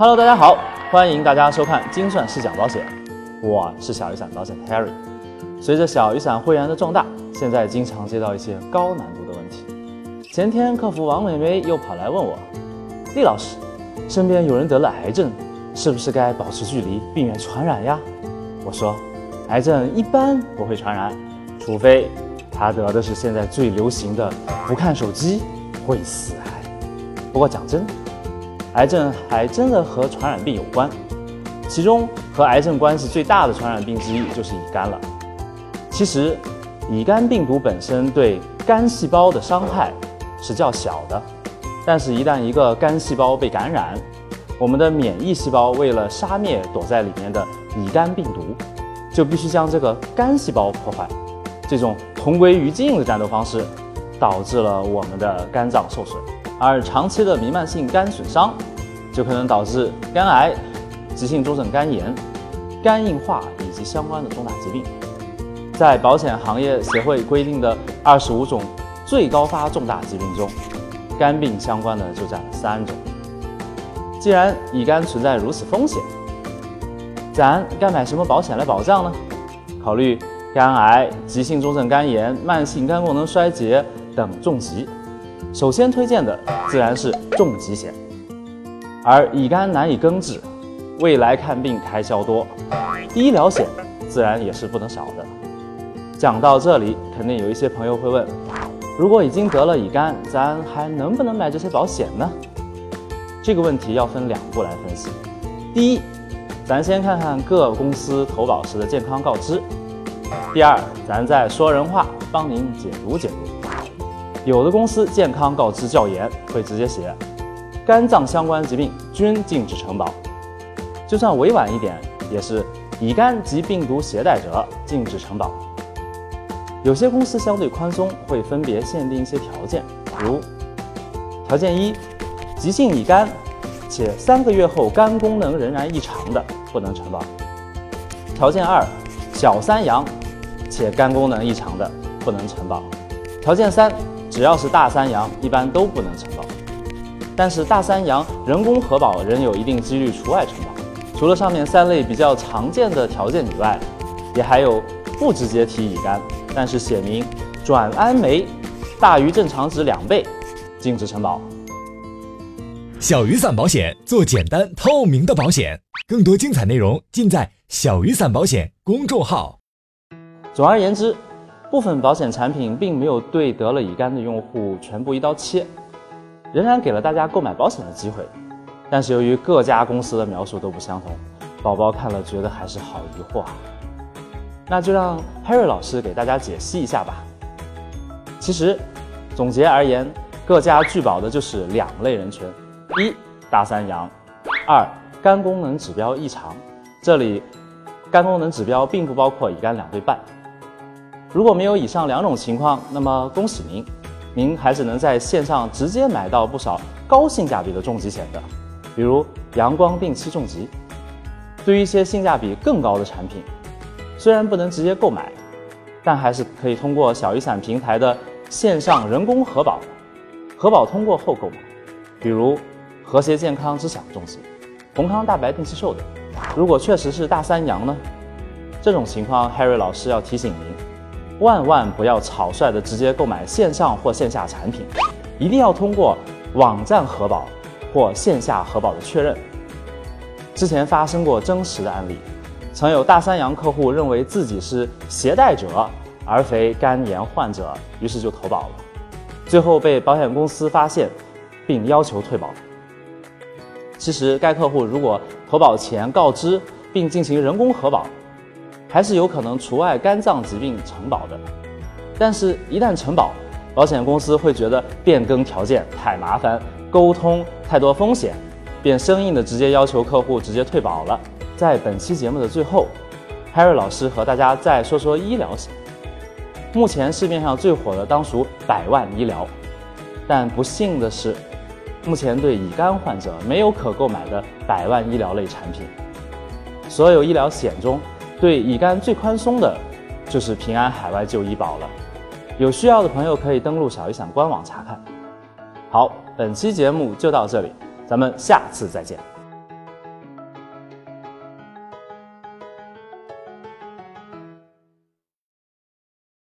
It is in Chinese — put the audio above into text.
Hello，大家好，欢迎大家收看精算师讲保险，我是小雨伞保险 Harry。随着小雨伞会员的壮大，现在经常接到一些高难度的问题。前天客服王美眉又跑来问我，厉老师，身边有人得了癌症，是不是该保持距离，避免传染呀？我说，癌症一般不会传染，除非他得的是现在最流行的不看手机会死癌。不过讲真。癌症还真的和传染病有关，其中和癌症关系最大的传染病之一就是乙肝了。其实，乙肝病毒本身对肝细胞的伤害是较小的，但是，一旦一个肝细胞被感染，我们的免疫细胞为了杀灭躲在里面的乙肝病毒，就必须将这个肝细胞破坏。这种同归于尽的战斗方式，导致了我们的肝脏受损。而长期的弥漫性肝损伤，就可能导致肝癌、急性中症肝炎、肝硬化以及相关的重大疾病。在保险行业协会规定的二十五种最高发重大疾病中，肝病相关的就占了三种。既然乙肝存在如此风险，咱该买什么保险来保障呢？考虑肝癌、急性中症肝炎、慢性肝功能衰竭等重疾。首先推荐的自然是重疾险，而乙肝难以根治，未来看病开销多，医疗险自然也是不能少的。讲到这里，肯定有一些朋友会问：如果已经得了乙肝，咱还能不能买这些保险呢？这个问题要分两步来分析。第一，咱先看看各公司投保时的健康告知；第二，咱再说人话，帮您解读解读。有的公司健康告知较严，会直接写肝脏相关疾病均禁止承保。就算委婉一点，也是乙肝及病毒携带者禁止承保。有些公司相对宽松，会分别限定一些条件，如条件一，急性乙肝且三个月后肝功能仍然异常的不能承保；条件二，小三阳且肝功能异常的不能承保；条件三。只要是大三阳，一般都不能承保。但是大三阳人工核保仍有一定几率除外承保。除了上面三类比较常见的条件以外，也还有不直接提乙肝，但是写明转氨酶大于正常值两倍，禁止承保。小雨伞保险做简单透明的保险，更多精彩内容尽在小雨伞保险公众号。总而言之。部分保险产品并没有对得了乙肝的用户全部一刀切，仍然给了大家购买保险的机会。但是由于各家公司的描述都不相同，宝宝看了觉得还是好疑惑啊。那就让 Harry 老师给大家解析一下吧。其实，总结而言，各家拒保的就是两类人群：一大三阳，二肝功能指标异常。这里，肝功能指标并不包括乙肝两对半。如果没有以上两种情况，那么恭喜您，您还是能在线上直接买到不少高性价比的重疾险的，比如阳光定期重疾。对于一些性价比更高的产品，虽然不能直接购买，但还是可以通过小雨伞平台的线上人工核保，核保通过后购买，比如和谐健康之享重疾、宏康大白定期寿等。如果确实是大三阳呢？这种情况，Harry 老师要提醒您。万万不要草率的直接购买线上或线下产品，一定要通过网站核保或线下核保的确认。之前发生过真实的案例，曾有大三阳客户认为自己是携带者而非肝炎患者，于是就投保了，最后被保险公司发现，并要求退保。其实该客户如果投保前告知并进行人工核保。还是有可能除外肝脏疾病承保的，但是，一旦承保，保险公司会觉得变更条件太麻烦，沟通太多风险，便生硬的直接要求客户直接退保了。在本期节目的最后，Harry 老师和大家再说说医疗险。目前市面上最火的当属百万医疗，但不幸的是，目前对乙肝患者没有可购买的百万医疗类产品。所有医疗险中，对乙肝最宽松的，就是平安海外就医保了。有需要的朋友可以登录小雨伞官网查看。好，本期节目就到这里，咱们下次再见。